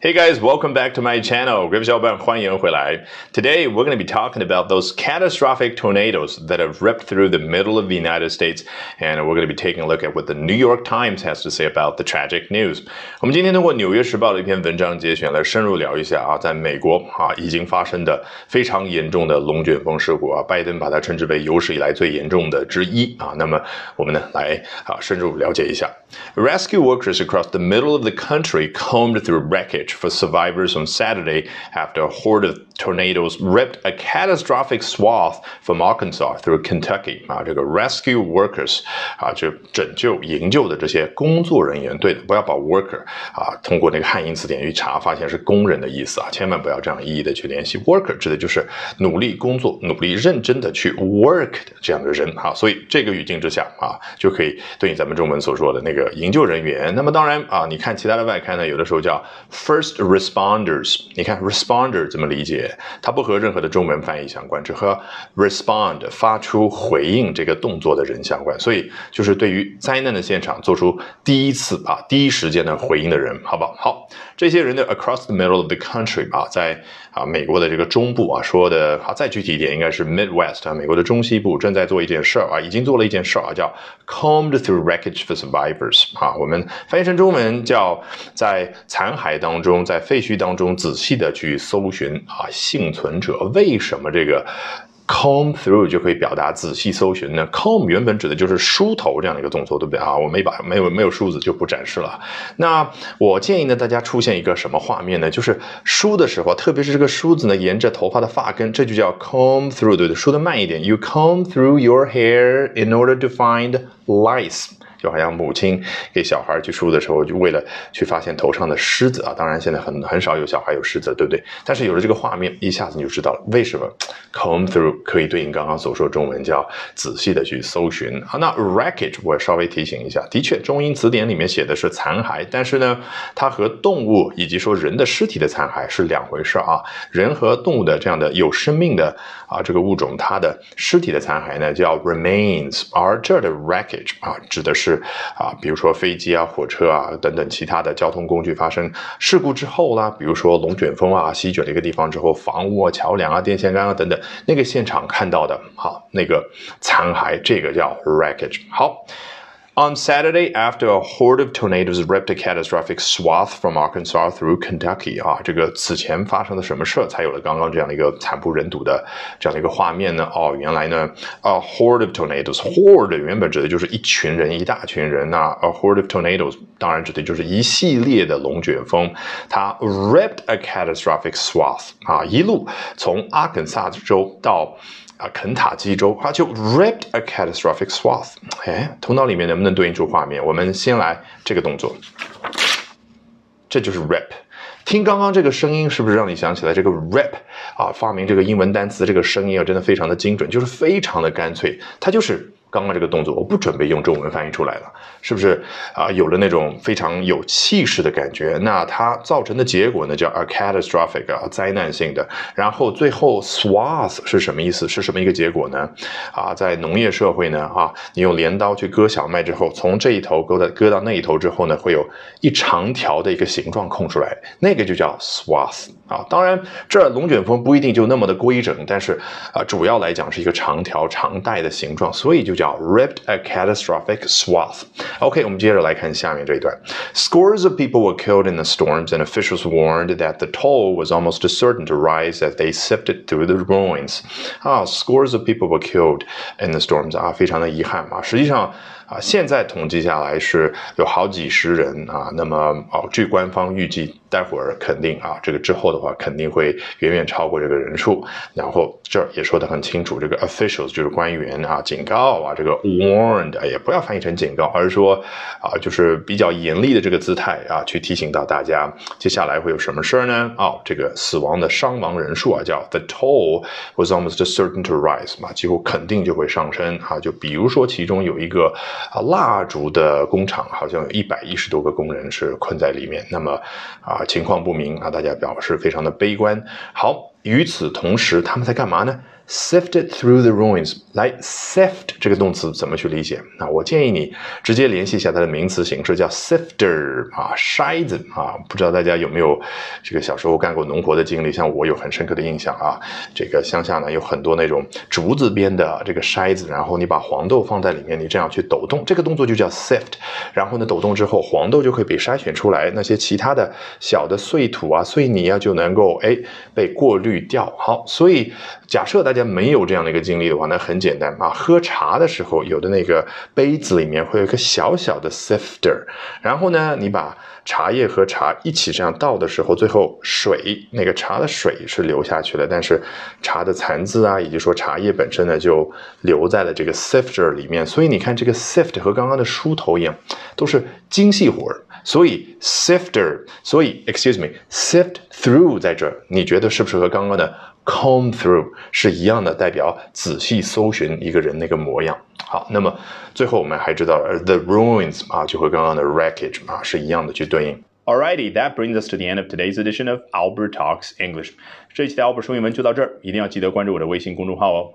Hey guys, welcome back to my channel. 各位小伙伴，欢迎回来。Today we're going to be talking about those catastrophic tornadoes that have ripped through the middle of the United States, and we're going to be taking a look at what the New York Times has to say about the tragic news. 我们今天通过《纽约时报》的一篇文章节选来深入聊一下啊，在美国啊已经发生的非常严重的龙卷风事故啊，拜登把它称之为有史以来最严重的之一啊。那么我们呢来啊深入了解一下。Rescue workers across the middle of the country combed through wreckage For survivors on Saturday after a horde of tornadoes ripped a catastrophic swath from Arkansas through Kentucky 啊，这个 rescue workers 啊，就拯救、营救的这些工作人员。对的，不要把 worker 啊，通过那个汉英词典一查，发现是工人的意思啊，千万不要这样一一的去联系。worker 指的就是努力工作、努力认真的去 work 的这样的人啊。所以这个语境之下啊，就可以对应咱们中文所说的那个营救人员。那么当然啊，你看其他的外刊呢，有的时候叫 first First responders，。你看 responder 怎么理解？它不和任何的中文翻译相关，只和 respond 发出回应这个动作的人相关。所以就是对于灾难的现场做出第一次啊第一时间的回应的人，好不好？好，这些人的 across the middle of the country 啊，在啊美国的这个中部啊说的，好再具体一点，应该是 Midwest 啊，美国的中西部正在做一件事儿啊，已经做了一件事儿啊，叫 combed through wreckage for survivors 啊，我们翻译成中文叫在残骸当中，中在废墟当中仔细的去搜寻啊幸存者。为什么这个？comb through 就可以表达仔细搜寻呢？comb 原本指的就是梳头这样的一个动作，对不对啊？我没把没有没有梳子就不展示了。那我建议呢，大家出现一个什么画面呢？就是梳的时候，特别是这个梳子呢，沿着头发的发根，这就叫 comb through，对不对？梳的慢一点，you comb through your hair in order to find lice。就好像母亲给小孩去梳的时候，就为了去发现头上的虱子啊。当然，现在很很少有小孩有虱子，对不对？但是有了这个画面，一下子你就知道了为什么 comb through 可以对应刚刚所说中文叫仔细的去搜寻啊。那 wreckage 我稍微提醒一下，的确中英词典里面写的是残骸，但是呢，它和动物以及说人的尸体的残骸是两回事啊。人和动物的这样的有生命的啊这个物种，它的尸体的残骸呢叫 remains，而这儿的 wreckage 啊指的是。是啊，比如说飞机啊、火车啊等等其他的交通工具发生事故之后啦，比如说龙卷风啊席卷了一个地方之后，房屋啊、桥梁啊、电线杆啊等等，那个现场看到的，好，那个残骸，这个叫 wreckage。好。On Saturday, after a horde of tornadoes ripped a catastrophic swath from Arkansas through Kentucky，啊，这个此前发生的什么事儿，才有了刚刚这样的一个惨不忍睹的这样的一个画面呢？哦，原来呢，a horde of tornadoes，horde 原本指的就是一群人、一大群人呐，a horde of tornadoes 当然指的就是一系列的龙卷风，它 ripped a catastrophic swath，啊，一路从阿肯萨斯州到。 啊，肯塔基州啊，就 ripped a catastrophic swath。哎，头脑里面能不能对应出画面？我们先来这个动作，这就是 rap。听刚刚这个声音，是不是让你想起来这个 rap？啊？发明这个英文单词，这个声音啊，真的非常的精准，就是非常的干脆，它就是。刚刚这个动作，我不准备用中文翻译出来了，是不是啊？有了那种非常有气势的感觉，那它造成的结果呢，叫 a catastrophic 啊，灾难性的。然后最后 swath 是什么意思？是什么一个结果呢？啊，在农业社会呢，啊，你用镰刀去割小麦之后，从这一头割到割到那一头之后呢，会有一长条的一个形状空出来，那个就叫 swath 啊。当然，这龙卷风不一定就那么的规整，但是啊，主要来讲是一个长条长带的形状，所以就。叫 ripped a catastrophic swath。OK，我们接着来看下面这一段。Scores of people were killed in the storms, and officials warned that the toll was almost certain to rise as they sifted through the ruins. 啊，scores of people were killed in the storms 啊，非常的遗憾啊。实际上。啊，现在统计下来是有好几十人啊。那么哦，据官方预计，待会儿肯定啊，这个之后的话肯定会远远超过这个人数。然后这儿也说得很清楚，这个 officials 就是官员啊，警告啊， 把这个 warned 也不要翻译成警告，而是说啊，就是比较严厉的这个姿态啊，去提醒到大家接下来会有什么事儿呢？哦，这个死亡的伤亡人数啊，叫 the toll was almost certain to rise 嘛，几乎肯定就会上升啊。就比如说其中有一个。啊，蜡烛的工厂好像有一百一十多个工人是困在里面，那么啊，情况不明啊，大家表示非常的悲观。好。与此同时，他们在干嘛呢？Sifted through the ruins，来 sift 这个动词怎么去理解？那我建议你直接联系一下它的名词形式，叫 sifter 啊，筛子啊。不知道大家有没有这个小时候干过农活的经历？像我有很深刻的印象啊。这个乡下呢有很多那种竹子编的这个筛子，然后你把黄豆放在里面，你这样去抖动，这个动作就叫 sift。然后呢，抖动之后，黄豆就可以被筛选出来，那些其他的小的碎土啊、碎泥啊就能够哎被过滤掉。好，所以假设大家。没有这样的一个经历的话，那很简单啊。喝茶的时候，有的那个杯子里面会有一个小小的 sifter，然后呢，你把茶叶和茶一起这样倒的时候，最后水那个茶的水是流下去了，但是茶的残渍啊，以及说茶叶本身呢，就留在了这个 sifter 里面。所以你看，这个 sift 和刚刚的梳头一样，都是精细活儿。所以 sifter，所以 excuse me，sift through 在这儿，你觉得是不是和刚刚刚的？Comb through 是一样的，代表仔细搜寻一个人那个模样。好，那么最后我们还知道了 the ruins 啊，就和刚刚的 wreckage 啊是一样的去对应。Alrighty, that brings us to the end of today's edition of Albert Talks English。这一期的 Albert 说英文就到这儿，一定要记得关注我的微信公众号哦